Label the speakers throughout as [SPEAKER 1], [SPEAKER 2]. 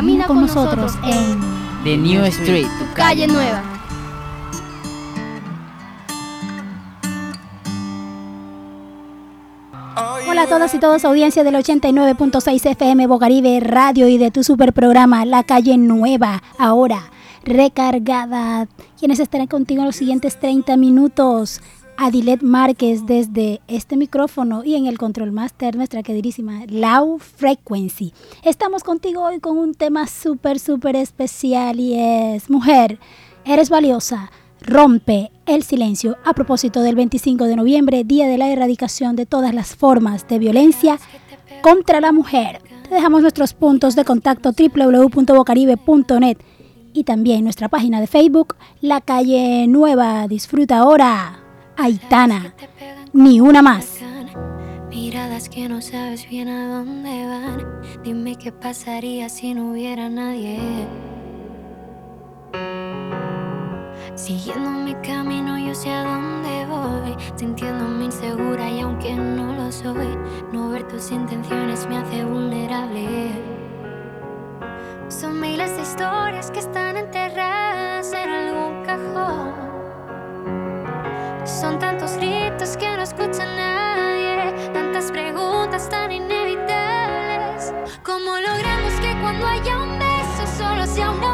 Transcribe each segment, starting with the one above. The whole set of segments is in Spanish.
[SPEAKER 1] Camina con nosotros en
[SPEAKER 2] The New Street,
[SPEAKER 1] tu calle nueva.
[SPEAKER 3] Hola a todas y todos, audiencia del 89.6 FM Bocaribe Radio y de tu super programa La Calle Nueva. Ahora, recargada. Quienes estarán contigo en los siguientes 30 minutos. Adilet Márquez desde este micrófono y en el control master nuestra queridísima Low Frequency. Estamos contigo hoy con un tema súper, súper especial y es Mujer, eres valiosa, rompe el silencio a propósito del 25 de noviembre, Día de la Erradicación de todas las formas de violencia contra la mujer. Te dejamos nuestros puntos de contacto www.bocaribe.net y también nuestra página de Facebook, La Calle Nueva. Disfruta ahora. Aitana, ni una más.
[SPEAKER 4] Miradas que no sabes bien a dónde van. Dime qué pasaría si no hubiera nadie. Siguiendo mi camino, yo sé a dónde voy. Sintiéndome insegura y aunque no lo soy, no ver tus intenciones me hace vulnerable. Son miles de historias que están enterradas en algún cajón. Son tantos gritos que no escucha nadie, tantas preguntas tan inevitables. ¿Cómo logramos que cuando haya un beso solo sea uno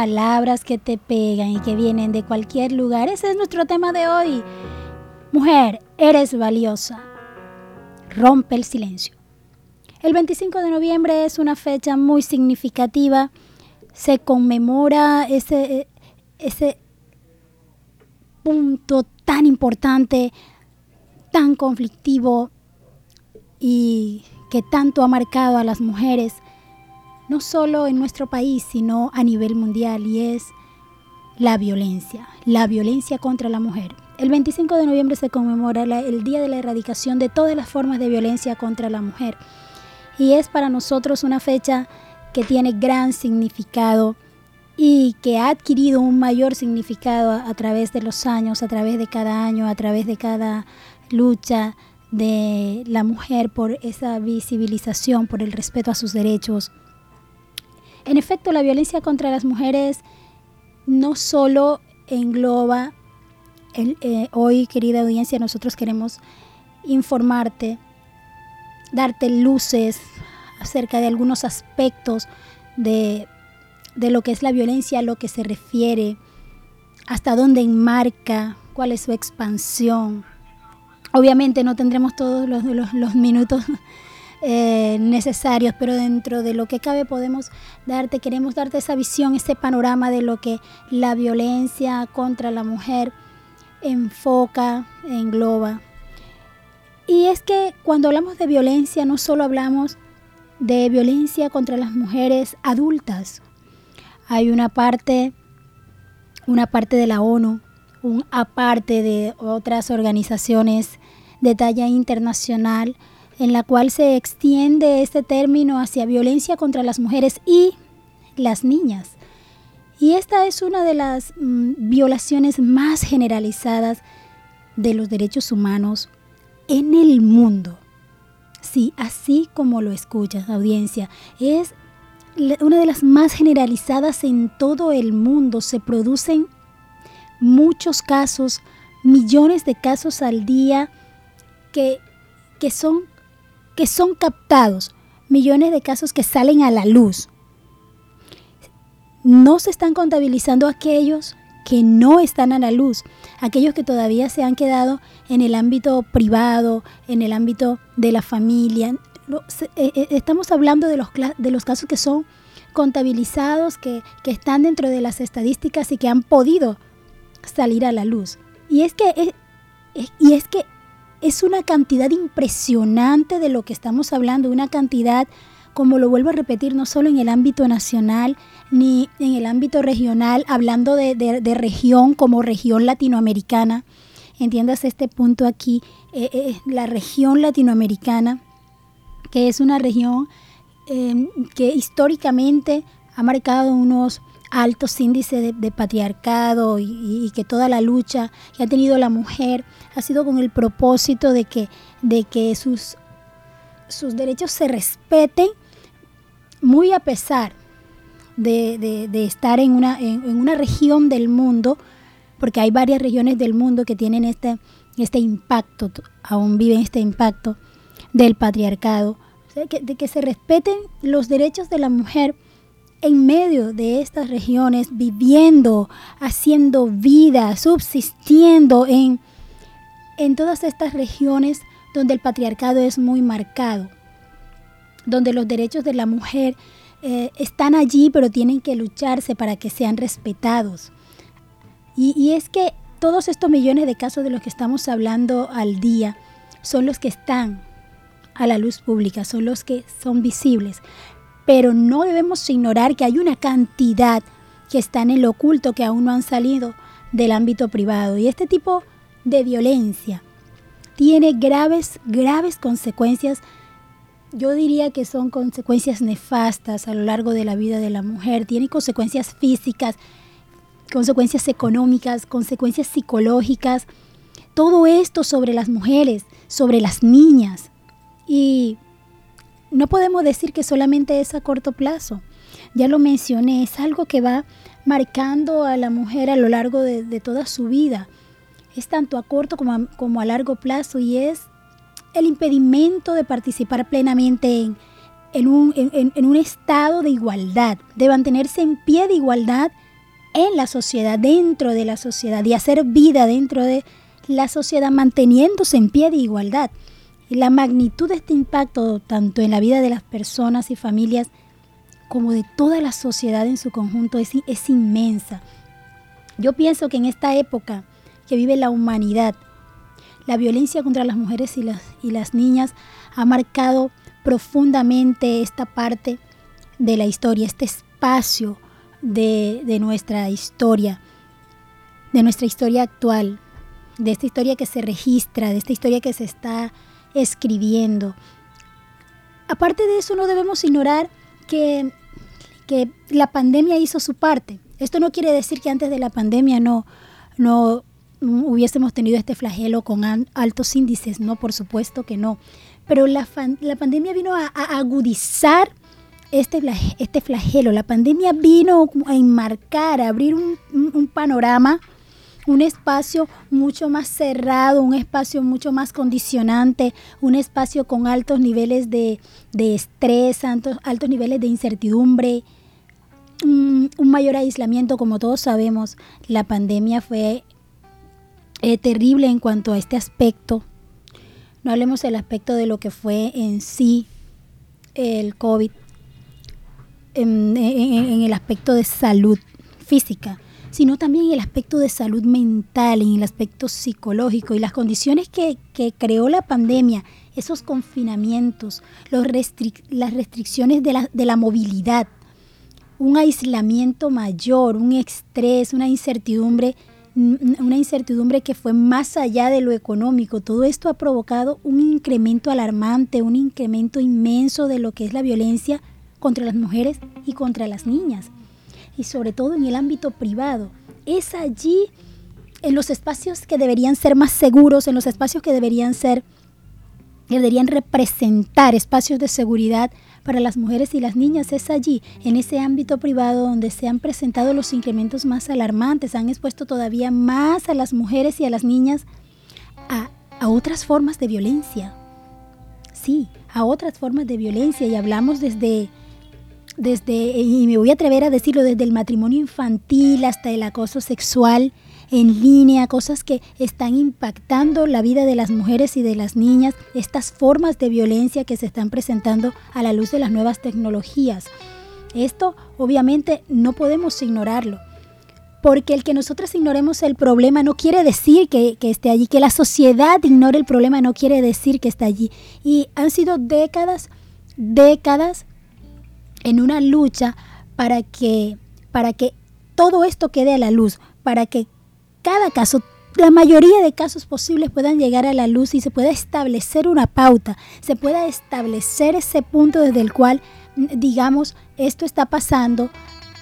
[SPEAKER 4] Palabras que te pegan
[SPEAKER 3] y que vienen de cualquier lugar. Ese es nuestro tema de hoy. Mujer, eres valiosa. Rompe el silencio. El 25 de noviembre es una fecha muy significativa. Se conmemora ese, ese punto tan importante, tan conflictivo y que tanto ha marcado a las mujeres no solo en nuestro país, sino a nivel mundial, y es la violencia, la violencia contra la mujer. El 25 de noviembre se conmemora el Día de la Erradicación de todas las formas de violencia contra la mujer, y es para nosotros una fecha que tiene gran significado y que ha adquirido un mayor significado a través de los años, a través de cada año, a través de cada lucha de la mujer por esa visibilización, por el respeto a sus derechos. En efecto, la violencia contra las mujeres no solo engloba, el, eh, hoy querida audiencia, nosotros queremos informarte, darte luces acerca de algunos aspectos de, de lo que es la violencia, a lo que se refiere, hasta dónde enmarca, cuál es su expansión. Obviamente no tendremos todos los, los, los minutos eh, necesarios, pero dentro de lo que cabe podemos darte, queremos darte esa visión, ese panorama de lo que la violencia contra la mujer enfoca, engloba. Y es que cuando hablamos de violencia no solo hablamos de violencia contra las mujeres adultas. Hay una parte, una parte de la ONU, un aparte de otras organizaciones de talla internacional en la cual se extiende este término hacia violencia contra las mujeres y las niñas. Y esta es una de las mm, violaciones más generalizadas de los derechos humanos en el mundo. Sí, así como lo escuchas, audiencia, es una de las más generalizadas en todo el mundo. Se producen muchos casos, millones de casos al día que, que son que son captados, millones de casos que salen a la luz. No se están contabilizando aquellos que no están a la luz, aquellos que todavía se han quedado en el ámbito privado, en el ámbito de la familia. Eh, eh, estamos hablando de los, de los casos que son contabilizados, que, que están dentro de las estadísticas y que han podido salir a la luz. Y es que, y es que es una cantidad impresionante de lo que estamos hablando, una cantidad, como lo vuelvo a repetir, no solo en el ámbito nacional, ni en el ámbito regional, hablando de, región como región latinoamericana. Entiendas este punto aquí, eh, eh, la región latinoamericana, que es una región eh, que históricamente ha marcado unos altos índices de, patriarcado y, que toda la lucha que ha tenido la mujer ha sido con el propósito de que, de que sus, sus derechos se respeten muy a pesar de, estar en una, en, una región del mundo, porque hay varias regiones del mundo que tienen este, este impacto, aún viven este impacto del patriarcado, de que se respeten los derechos de la mujer en medio de estas regiones, viviendo, haciendo vida, subsistiendo en, en todas estas regiones donde el patriarcado es muy marcado, donde los derechos de la mujer eh, están allí, pero tienen que lucharse para que sean respetados. Y, y es que todos estos millones de casos de los que estamos hablando al día son los que están a la luz pública, son los que son visibles pero no debemos ignorar que hay una cantidad que está en el oculto que aún no han salido del ámbito privado. Y este tipo de violencia tiene graves, graves consecuencias. Yo diría que son consecuencias nefastas a lo largo de la vida de la mujer. Tiene consecuencias físicas, consecuencias económicas, consecuencias psicológicas. Todo esto sobre las mujeres, sobre las niñas. Y no podemos decir que solamente es a corto plazo. Ya lo mencioné, es algo que va marcando a la mujer a lo largo de, toda su vida. Es tanto a corto como a, largo plazo y es el impedimento de participar plenamente en, un, en, un, estado de igualdad, de mantenerse en pie de igualdad en la sociedad, dentro de la sociedad y hacer vida dentro de la sociedad manteniéndose en pie de igualdad. La magnitud de este impacto, tanto en la vida de las personas y familias, como de toda la sociedad en su conjunto, es, es inmensa. Yo pienso que en esta época que vive la humanidad, la violencia contra las mujeres y las, y las niñas ha marcado profundamente esta parte de la historia, este espacio de, de, nuestra historia, de nuestra historia actual, de esta historia que se registra, de esta historia que se está escribiendo. Aparte de eso, no debemos ignorar que, que la pandemia hizo su parte. Esto no quiere decir que antes de la pandemia no, no hubiésemos tenido este flagelo con altos índices, no, por supuesto que no. Pero la, la pandemia vino a, agudizar este, este flagelo, la pandemia vino a enmarcar, a abrir un, panorama, un espacio mucho más cerrado, un espacio mucho más condicionante, un espacio con altos niveles de, estrés, altos, altos, niveles de incertidumbre, un, mayor aislamiento, como todos sabemos. La pandemia fue eh, terrible en cuanto a este aspecto. No hablemos del aspecto de lo que fue en sí el COVID, en, el aspecto de salud física, sino también en el aspecto de salud mental, en el aspecto psicológico y las condiciones que, creó la pandemia, esos confinamientos, los las restricciones de la, de la movilidad, un aislamiento mayor, un estrés, una incertidumbre una incertidumbre que fue más allá de lo económico. Todo esto ha provocado un incremento alarmante, un incremento inmenso de lo que es la violencia contra las mujeres y contra las niñas. Y sobre todo en el ámbito privado. Es allí, en los espacios que deberían ser más seguros, en los espacios que deberían ser, deberían representar espacios de seguridad, para las mujeres y las niñas es allí, en ese ámbito privado donde se han presentado los incrementos más alarmantes, han expuesto todavía más a las mujeres y a las niñas a, otras formas de violencia. Sí, a otras formas de violencia y hablamos desde desde, y me voy a atrever a decirlo, desde el matrimonio infantil hasta el acoso sexual, en línea, cosas que están impactando la vida de las mujeres y de las niñas, estas formas de violencia que se están presentando a la luz de las nuevas tecnologías. Esto obviamente no podemos ignorarlo, porque el que nosotros ignoremos el problema no quiere decir que, que, esté allí, que la sociedad ignore el problema no quiere decir que está allí. Y han sido décadas, décadas en una lucha para que, para que todo esto quede a la luz, para que cada caso, la mayoría de casos posibles puedan llegar a la luz y se pueda establecer una pauta, se pueda establecer ese punto desde el cual mm, digamos esto está pasando.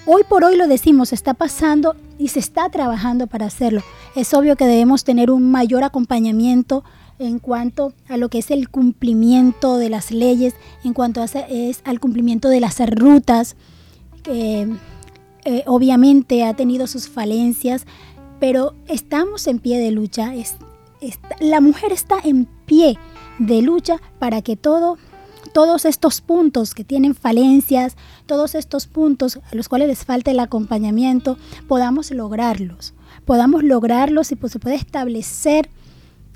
[SPEAKER 3] Hoy por hoy lo decimos, está pasando y se está trabajando para hacerlo. Es obvio que debemos tener un mayor acompañamiento en cuanto a lo que es el cumplimiento de las leyes, en cuanto a es al cumplimiento de las rutas, que eh, obviamente ha tenido sus falencias, pero estamos en pie de lucha. La mujer está en pie de lucha para que todo, todos estos puntos que tienen falencias, todos estos puntos a los cuales les falta el acompañamiento, podamos lograrlos. Podamos lograrlos y pues se puede establecer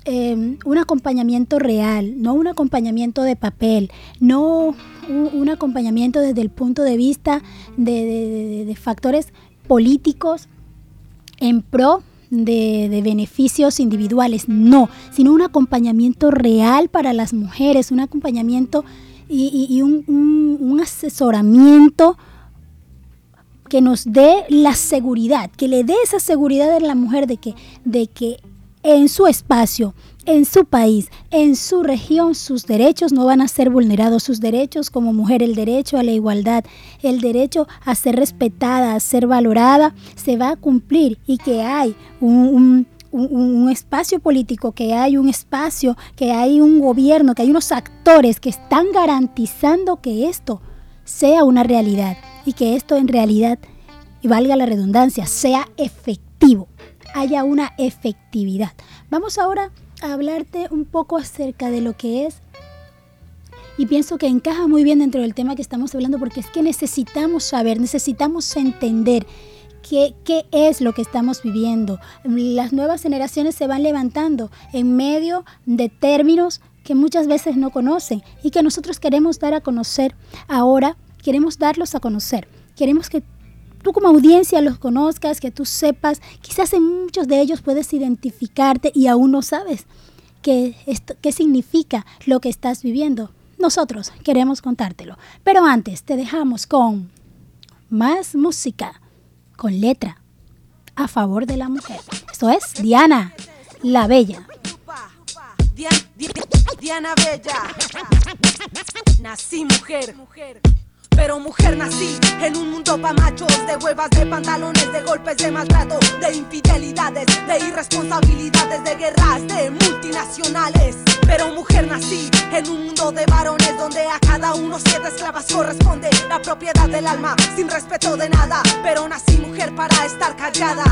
[SPEAKER 3] em, un acompañamiento real, no un acompañamiento de papel, no un, acompañamiento desde el punto de vista de factores políticos en pro de, beneficios individuales, no, sino un acompañamiento real para las mujeres, un acompañamiento y, un, asesoramiento que nos dé la seguridad, que le dé esa seguridad a la mujer de que, de que en su espacio, en su país, en su región, sus derechos no van a ser vulnerados. Sus derechos como mujer, el derecho a la igualdad, el derecho a ser respetada, a ser valorada, se va a cumplir y que hay un, espacio político, que hay un espacio, que hay un gobierno, que hay unos actores que están garantizando que esto sea una realidad y que esto en realidad, y valga la redundancia, sea efectivo, haya una efectividad. Vamos ahora hablarte un poco acerca de lo que es y pienso que encaja muy bien dentro del tema que estamos hablando porque es que necesitamos saber, necesitamos entender qué, qué, es lo que estamos viviendo. Las nuevas generaciones se van levantando en medio de términos que muchas veces no conocen y que nosotros queremos dar a conocer ahora, queremos darlos a conocer. Queremos que tú como audiencia los conozcas, que tú sepas, quizás en muchos de ellos puedes identificarte y aún no sabes qué, qué significa lo que estás viviendo. Nosotros queremos contártelo. Pero antes te dejamos con más música, con letra, a favor de la mujer. Esto es Diana, la Bella.
[SPEAKER 2] Diana, Bella. Nací mujer. Pero mujer nací en un mundo pa' machos De huevas, de pantalones, de golpes, de maltrato De infidelidades, de irresponsabilidades De guerras, de multinacionales Pero mujer nací en un mundo de varones Donde a cada uno siete esclavas corresponde la propiedad del alma sin respeto de nada. Pero nací mujer para estar callada.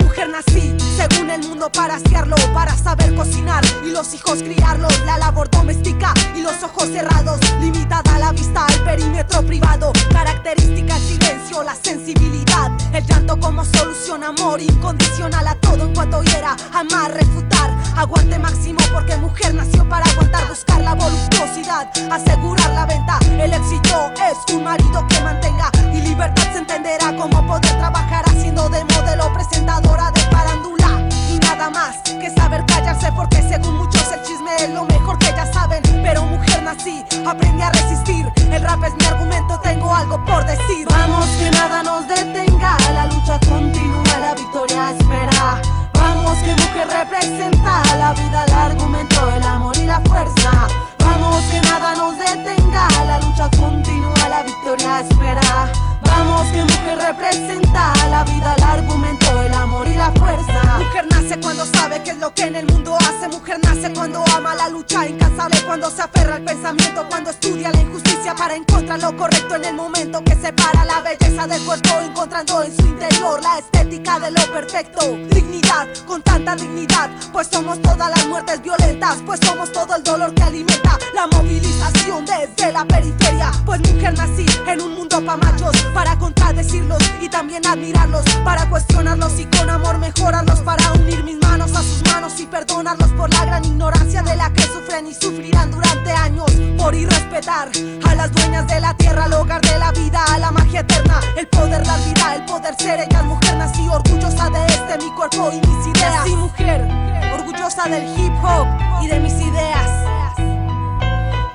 [SPEAKER 2] Mujer nací, según el mundo para asearlo, para saber cocinar y los hijos criarlos. La labor doméstica y los ojos cerrados, limitada la vista al perímetro privado. Característica el silencio, la sensibilidad, el llanto como solución, amor incondicional a todo en cuanto hiera, amar, refutar, aguante máximo porque mujer nació para aguantar, buscar la voluptuosidad, asegurar la venta. El éxito es un marido que mantenga y libertad se entenderá como poder trabajar haciendo de modelo presentadora de parándula y nada más que saber callarse porque según muchos chisme es lo mejor que ya saben. Pero mujer nací, aprendí a resistir. El rap es mi argumento, tengo algo por decir. Vamos que nada nos detenga, la lucha continúa, la victoria espera. Vamos que mujer representa la vida, el argumento, el amor y la fuerza. Vamos que nada nos detenga, la lucha continúa, la victoria espera. Que mujer representa la vida, el argumento, el amor y la fuerza. Mujer nace cuando sabe qué es lo que en el mundo hace. Mujer nace cuando ama la lucha incansable, cuando se aferra al pensamiento, cuando estudia la injusticia para encontrar lo correcto en el momento que separa la belleza del cuerpo, encontrando en su interior la estética de lo perfecto. Dignidad, con tanta dignidad, pues somos todas las muertes violentas, pues somos todo el dolor que alimenta la movilización desde la periferia. Pues mujer nací en un mundo pa' machos, para contradecirlos y también admirarlos, para cuestionarlos y con amor mejorarlos, para unir mis manos a sus manos y perdonarlos por la gran ignorancia de la que sufren y sufrirán durante años por irrespetar a las dueñas de la tierra, al hogar de la vida, a la magia eterna, el poder dar vida, el poder ser ella, mujer nací orgullosa de este mi cuerpo y mis ideas. Nací mujer, orgullosa del hip hop y de mis ideas.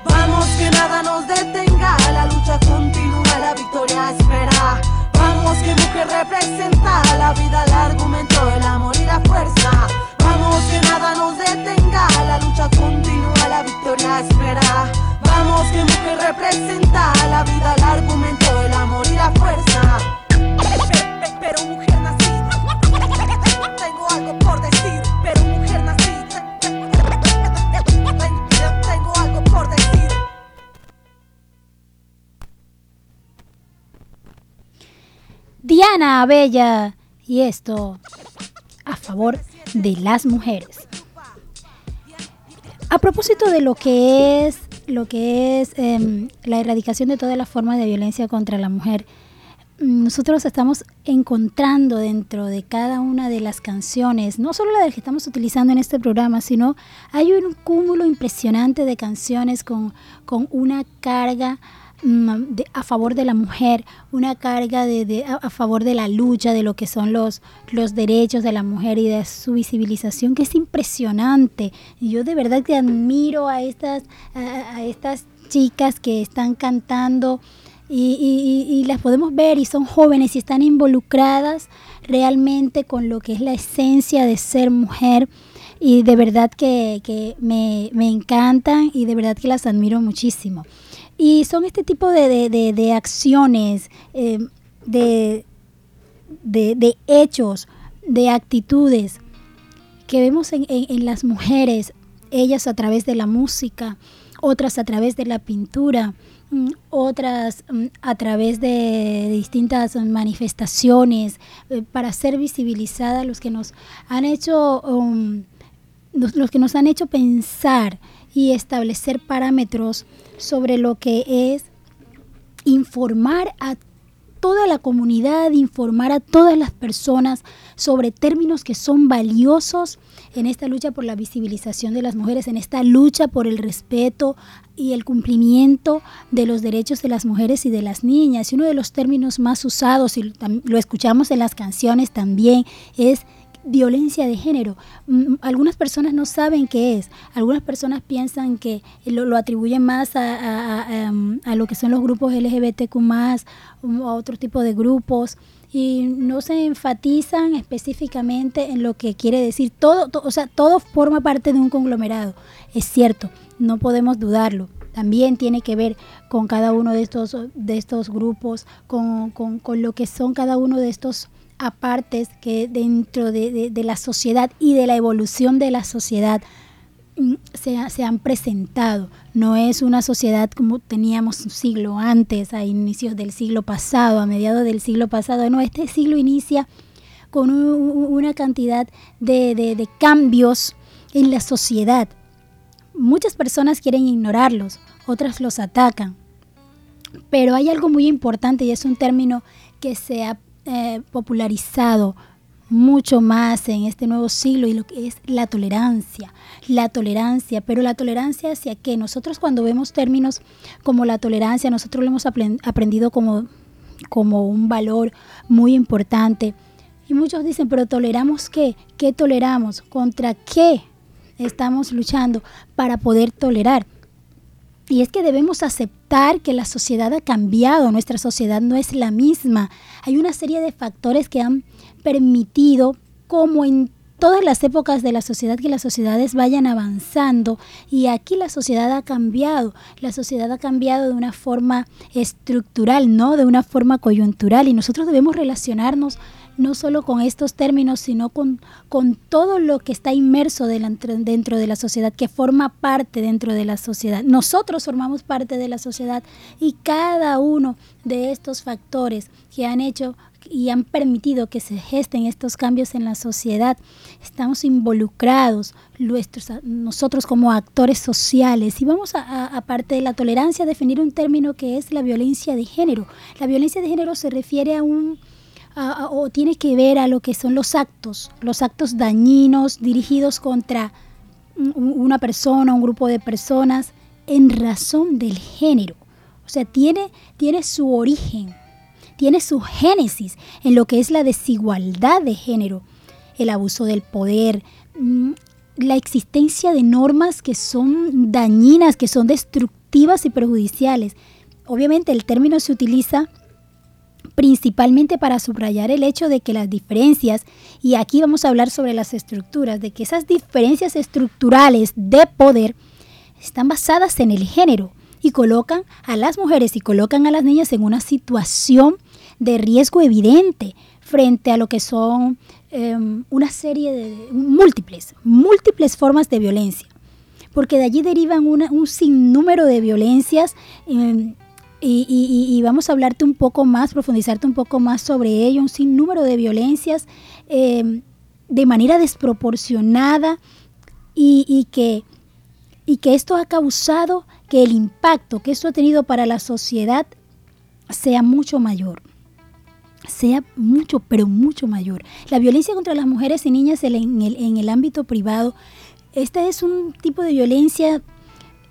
[SPEAKER 2] Vamos que nada nos la lucha continúa, la victoria espera. Vamos que mujer representa la vida, el argumento, el amor y la fuerza. Vamos que nada nos detenga, la lucha continúa, la victoria espera. Vamos que mujer representa la vida, el argumento, el amor y la fuerza. Pero mujer nací, tengo algo por decir.
[SPEAKER 3] Diana Bella. Y esto a favor de las mujeres. A propósito de lo que es lo que es em, la erradicación de todas las formas de violencia contra la mujer, mm, nosotros estamos encontrando dentro de cada una de las canciones, no solo la que estamos utilizando en este programa, sino hay un cúmulo impresionante de canciones con, con una carga de- a favor de la mujer, una carga de, a, favor de la lucha, de lo que son los, los derechos de la mujer y de su visibilización, que es impresionante. Yo de verdad que admiro a estas, a, estas chicas que están cantando y, y- y- y las podemos ver y son jóvenes y están involucradas realmente con lo que es la esencia de ser mujer y de verdad que, que me, me encantan y de verdad que las admiro muchísimo. Y son este tipo de, de- de- de acciones, eh, de, de- hechos, de actitudes que vemos en, en- en las mujeres, ellas a través de la música, otras a través de la pintura, mm, otras mm, a través de distintas manifestaciones, eh, para ser visibilizadas los que nos han hecho, um, los, los que nos han hecho pensar y establecer parámetros sobre lo que es informar a toda la comunidad, informar a todas las personas sobre términos que son valiosos en esta lucha por la visibilización de las mujeres, en esta lucha por el respeto y el cumplimiento de los derechos de las mujeres y de las niñas. Y uno de los términos más usados, y lo escuchamos en las canciones también, es violencia de género. Mm, Algunas personas no saben qué es. Algunas personas piensan que lo, lo atribuyen más a, a- a, em, lo que son los grupos LGBTQ o a otro tipo de grupos y no se enfatizan específicamente en lo que quiere decir. Todo, to- o sea, todo forma parte de un conglomerado. Es cierto, no podemos dudarlo. También tiene que ver con cada uno de estos, de estos grupos, con, con- con lo que son cada uno de estos apartes que dentro de, de- la sociedad y de la evolución de la sociedad mm, se, se, han presentado. No es una sociedad como teníamos un siglo antes, a inicios del siglo pasado, a mediados del siglo pasado. No, este siglo inicia con una cantidad de, de cambios en la sociedad. Muchas personas quieren ignorarlos, otras los atacan. Pero hay algo muy importante y es un término que se ha eh, popularizado mucho más en este nuevo siglo y lo que es la tolerancia. La tolerancia, pero la tolerancia hacia qué? Nosotros cuando vemos términos como la tolerancia, nosotros lo hemos aprendido como, como un valor muy importante. Y muchos dicen, pero toleramos qué? ¿Qué toleramos? ¿Contra qué estamos luchando para poder tolerar? Y es que debemos aceptar que la sociedad ha cambiado, nuestra sociedad no es la misma. Hay una serie de factores que han permitido, como en todas las épocas de la sociedad, que las sociedades vayan avanzando. Y aquí la sociedad ha cambiado. La sociedad ha cambiado de una forma estructural, no de una forma coyuntural. Y nosotros debemos relacionarnos no solo con estos términos, sino con, con todo lo que está inmerso dentro de la sociedad, que forma parte dentro de la sociedad. Nosotros formamos parte de la sociedad y cada uno de estos factores que han hecho y han permitido que se gesten estos cambios en la sociedad, estamos involucrados nuestros, nosotros como actores sociales. Y vamos a, aparte de la tolerancia, a definir un término que es la violencia de género. La violencia de género se refiere a un o tiene que ver a lo que son los actos, los actos dañinos dirigidos contra una persona, un grupo de personas, en razón del género. O sea, tiene, tiene su origen, tiene su génesis en lo que es la desigualdad de género, el abuso del poder, mm, la existencia de normas que son dañinas, que son destructivas y perjudiciales. Obviamente el término se utiliza principalmente para subrayar el hecho de que las diferencias, y aquí vamos a hablar sobre las estructuras, de que esas diferencias estructurales de poder están basadas en el género y colocan a las mujeres y colocan a las niñas en una situación de riesgo evidente frente a lo que son em, una serie de múltiples, múltiples formas de violencia, porque de allí derivan un sinnúmero de violencias. Em, y, vamos a hablarte un poco más, profundizarte un poco más sobre ello, un sinnúmero de violencias em, de manera desproporcionada y, que, y que esto ha causado que el impacto que esto ha tenido para la sociedad sea mucho mayor sea mucho, pero mucho mayor. La violencia contra las mujeres y niñas en el, en el ámbito privado, este es un tipo de violencia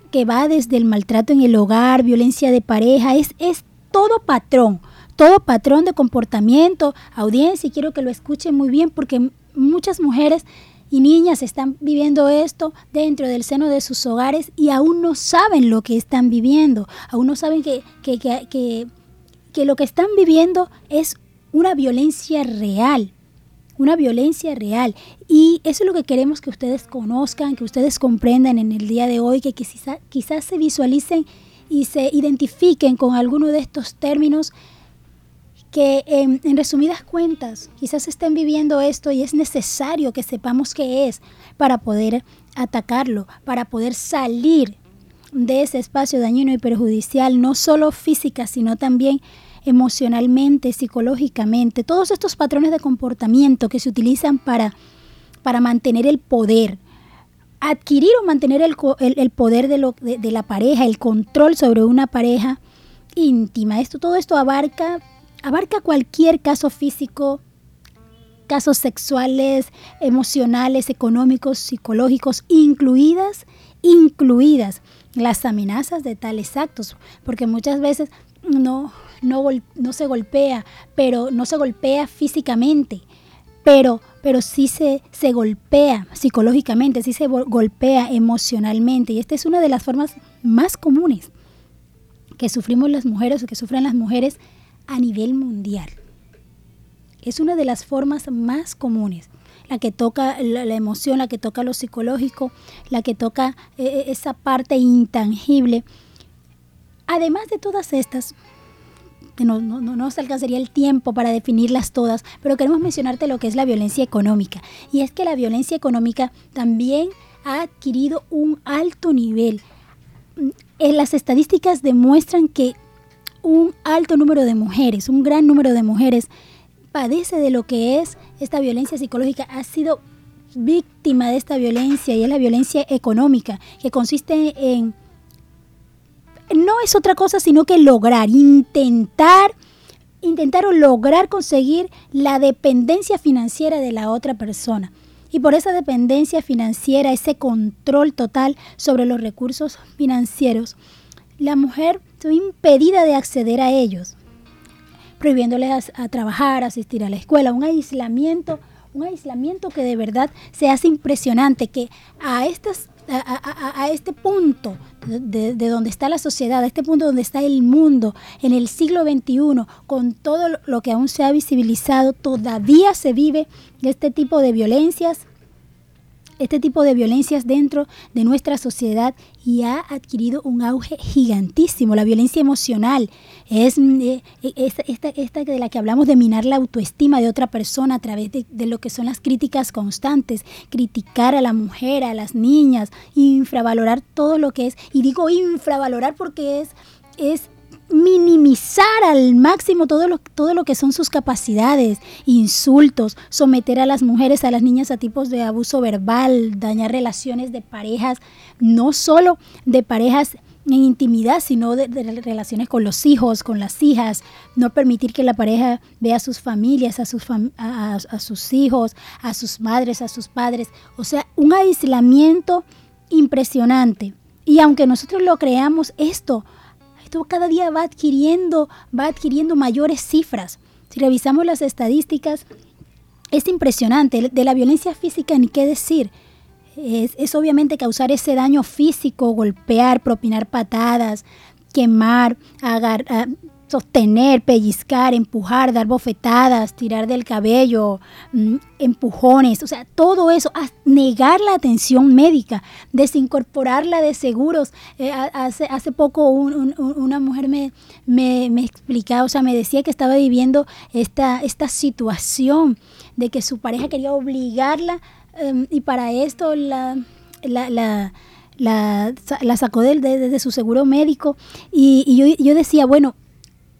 [SPEAKER 3] que va desde el maltrato en el hogar, violencia de pareja, es, es todo patrón, todo patrón de comportamiento, audiencia, y quiero que lo escuchen muy bien porque muchas mujeres y niñas están viviendo esto dentro del seno de sus hogares y aún no saben lo que están viviendo, aún no saben que, que, que, que lo que están viviendo es una violencia real, una violencia real. Y eso es lo que queremos que ustedes conozcan, que ustedes comprendan en el día de hoy, que quizás, quizás se visualicen y se identifiquen con alguno de estos términos que en, en, resumidas cuentas quizás estén viviendo esto y es necesario que sepamos qué es para poder atacarlo, para poder salir de ese espacio dañino y perjudicial, no solo física, sino también emocionalmente, psicológicamente, todos estos patrones de comportamiento que se utilizan para, para mantener el poder, adquirir o mantener el, el, poder de, lo, de, la pareja, el control sobre una pareja íntima. Esto, todo esto abarca, abarca cualquier caso físico, casos sexuales, emocionales, económicos, psicológicos, incluidas, incluidas las amenazas de tales actos, porque muchas veces no, no, no se golpea, pero no se golpea físicamente, pero, pero sí se, se golpea psicológicamente, sí se golpea emocionalmente. Y esta es una de las formas más comunes que sufrimos las mujeres o que sufren las mujeres a nivel mundial. Es una de las formas más comunes, la que toca la, emoción, la que toca lo psicológico, la que toca eh, eh, esa parte intangible. Además de todas estas, no, no, no, nos alcanzaría el tiempo para definirlas todas, pero queremos mencionarte lo que es la violencia económica. Y es que la violencia económica también ha adquirido un alto nivel. En eh, las estadísticas demuestran que un alto número de mujeres, un gran número de mujeres, padece de lo que es esta violencia psicológica, ha sido víctima de esta violencia y es la violencia económica, que consiste en, no es otra cosa sino que lograr, intentar, intentar o lograr conseguir la dependencia financiera de la otra persona. Y por esa dependencia financiera, ese control total sobre los recursos financieros, la mujer se impedida de acceder a ellos, prohibiéndoles a, a trabajar, asistir a la escuela, un aislamiento un aislamiento que de verdad se hace impresionante, que a, estas, a, este punto de, de, donde está la sociedad, a este punto donde está el mundo, en el siglo XXI, con todo lo que aún se ha visibilizado, todavía se vive este tipo de violencias este tipo de violencias dentro de nuestra sociedad y ha adquirido un auge gigantísimo. La violencia emocional es mm, eh, eh, esta, esta, de la que hablamos de minar la autoestima de otra persona a través de, de, lo que son las críticas constantes, criticar a la mujer, a las niñas, infravalorar todo lo que es, y digo infravalorar porque es, es minimizar al máximo todo lo, todo lo que son sus capacidades, insultos, someter a las mujeres, a las niñas a tipos de abuso verbal, dañar relaciones de parejas, no solo de parejas en intimidad, sino de, relaciones con los hijos, con las hijas, no permitir que la pareja vea a sus familias, a sus, a sus hijos, a sus madres, a sus padres, o sea, un aislamiento impresionante. Y aunque nosotros lo creamos, esto esto cada día va adquiriendo, va adquiriendo mayores cifras. Si revisamos las estadísticas, es impresionante. De la violencia física ni qué decir. Es, obviamente causar ese daño físico, golpear, propinar patadas, quemar, agarrar, sostener, pellizcar, empujar, dar bofetadas, tirar del cabello, mm, empujones, o sea, todo eso, negar la atención médica, desincorporarla de seguros. Eh, hace, hace poco una mujer me, me, me, explicaba, o sea, me decía que estaba viviendo esta, esta situación de que su pareja quería obligarla em, y para esto la, la, la la, sacó de, su seguro médico y, y yo, yo decía, bueno,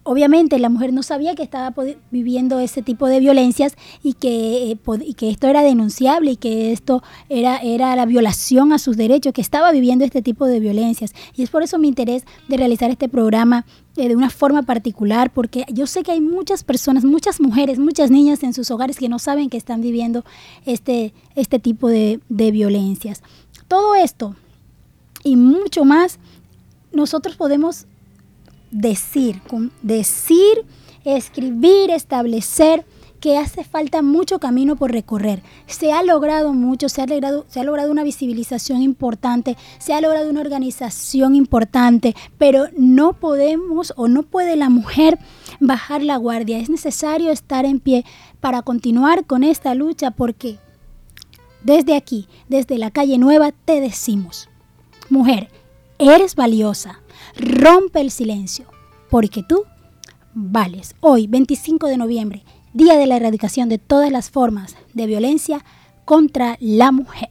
[SPEAKER 3] obviamente la mujer no sabía que estaba viviendo ese tipo de violencias y que, eh, esto era denunciable y que esto era, la violación a sus derechos, que estaba viviendo este tipo de violencias. Y es por eso mi interés de realizar este programa eh, de una forma particular, porque yo sé que hay muchas personas, muchas mujeres, muchas niñas en sus hogares que no saben que están viviendo este, este tipo de violencias. Todo esto y mucho más, nosotros podemos decir, decir, escribir, establecer que hace falta mucho camino por recorrer. Se ha logrado mucho, se ha logrado, se ha logrado una visibilización importante, se ha logrado una organización importante, pero no podemos o no puede la mujer bajar la guardia. Es necesario estar en pie para continuar con esta lucha porque desde aquí, desde la calle nueva, te decimos, mujer, eres valiosa Rompe el silencio, porque tú vales. Hoy, 25 de noviembre, Día de la Erradicación de todas las formas de violencia contra la mujer.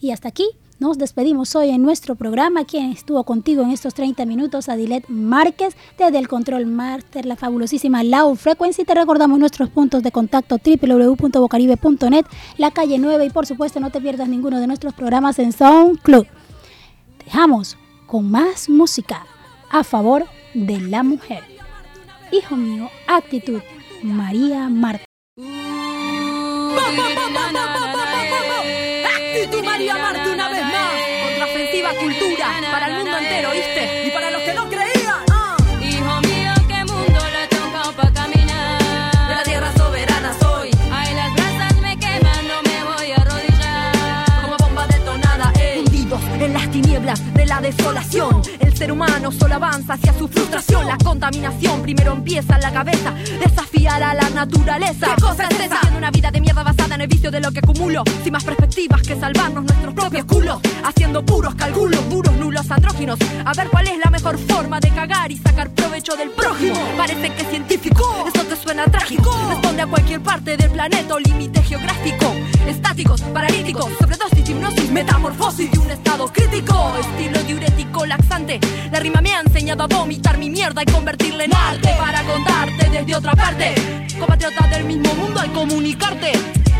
[SPEAKER 3] Y hasta aquí nos despedimos hoy en nuestro programa. Quien estuvo contigo en estos 30 minutos, Adilet Márquez, desde el Control Master, la fabulosísima Lau Frequency. Te recordamos nuestros puntos de contacto www.bocaribe.net, la calle 9 y por supuesto no te pierdas ninguno de nuestros programas en SoundCloud. Dejamos con más música a favor de la mujer. Hijo mío, actitud, María Marta.
[SPEAKER 2] Actitud María Marta una vez más. Contraofensiva cultura para el mundo la desolación. El ser humano solo avanza hacia su frustración. La contaminación primero empieza en la cabeza. Desafiar a la naturaleza. ¿Qué cosa es esa? Haciendo una vida de mierda basada en el vicio de lo que acumulo. Sin más perspectivas que salvarnos nuestros propios culos. Haciendo puros cálculos, puros nulos andróginos. A ver cuál es la mejor forma de cagar y sacar provecho del prójimo. Parece que es científico, esto te suena trágico.
[SPEAKER 5] une a cualquier parte del planeta o límite geográfico. Estáticos, paralíticos, sobredosis, hipnosis, metamorfosis de un estado crítico. Estilo diurético laxante. La rima me ha enseñado a vomitar mi mierda y convertirla en arte para contarte desde otra parte. Compatriotas del mismo mundo al comunicarte.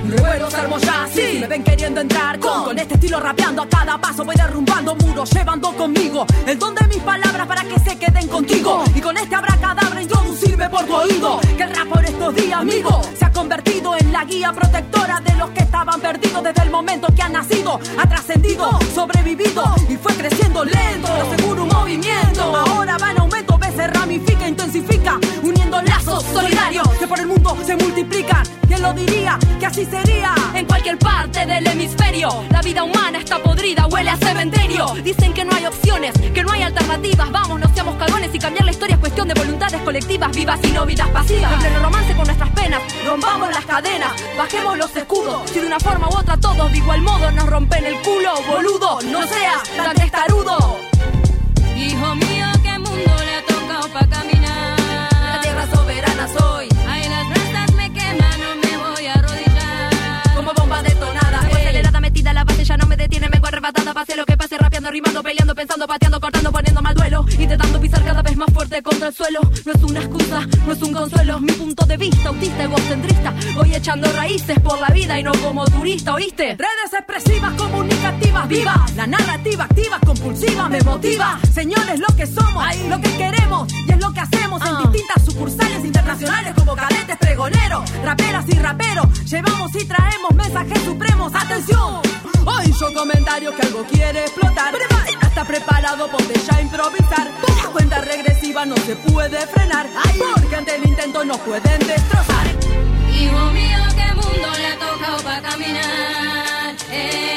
[SPEAKER 5] Recuerdos armo ya, sí, me ven queriendo entrar con, con. este estilo rapeando a cada paso voy derrumbando muros, llevando conmigo el don de mis palabras para que se queden contigo. Y con este abracadabra introducirme por tu oído. Que el rap por estos días, amigo, se ha convertido en la guía protectora de los que estaban perdidos desde el momento que ha nacido, ha trascendido, sobrevivido y fue creciendo lento, pero seguro un movimiento. Ahora va en aumento, se ramifica, intensifica, uniendo lazos solidarios que por el mundo se multiplican. ¿Quién lo diría? Que así sería en cualquier parte del hemisferio. La vida humana está podrida, huele a cementerio. Dicen que no hay opciones, que no hay alternativas. Vamos, no seamos cagones y cambiar la historia es cuestión de voluntades colectivas, vivas y no vidas pasivas. En pleno romance con nuestras penas, rompamos las cadenas, bajemos los escudos. Si de una forma u otra todos de igual modo nos rompen el culo, boludo, no seas tan testarudo.
[SPEAKER 4] Hijo mío, arrebatada. Pase lo que pase, rapeando, rimando, peleando, pensando, pateando, cortando, poniendo mal duelo. Intentando pisar cada vez más fuerte contra el suelo. No es una excusa, no es un consuelo. Mi punto de vista, autista, egocentrista. Voy echando raíces por la vida y no como turista, ¿oíste?
[SPEAKER 5] Redes expresivas, comunicativas, vivas. La narrativa activa, compulsiva, me motiva. Señores, lo que somos, lo que queremos y es lo que hacemos en distintas sucursales internacionales como cadetes, pregoneros, raperas y raperos. Llevamos y traemos mensajes supremos. ¡Atención! Hoy yo comentario que algo quiere explotar. Está preparado, ponte ya improvisar. La cuenta regresiva no se puede frenar. Porque ante el intento nos pueden destrozar.
[SPEAKER 4] Hijo mío, qué mundo le ha tocado pa' caminar. Ey,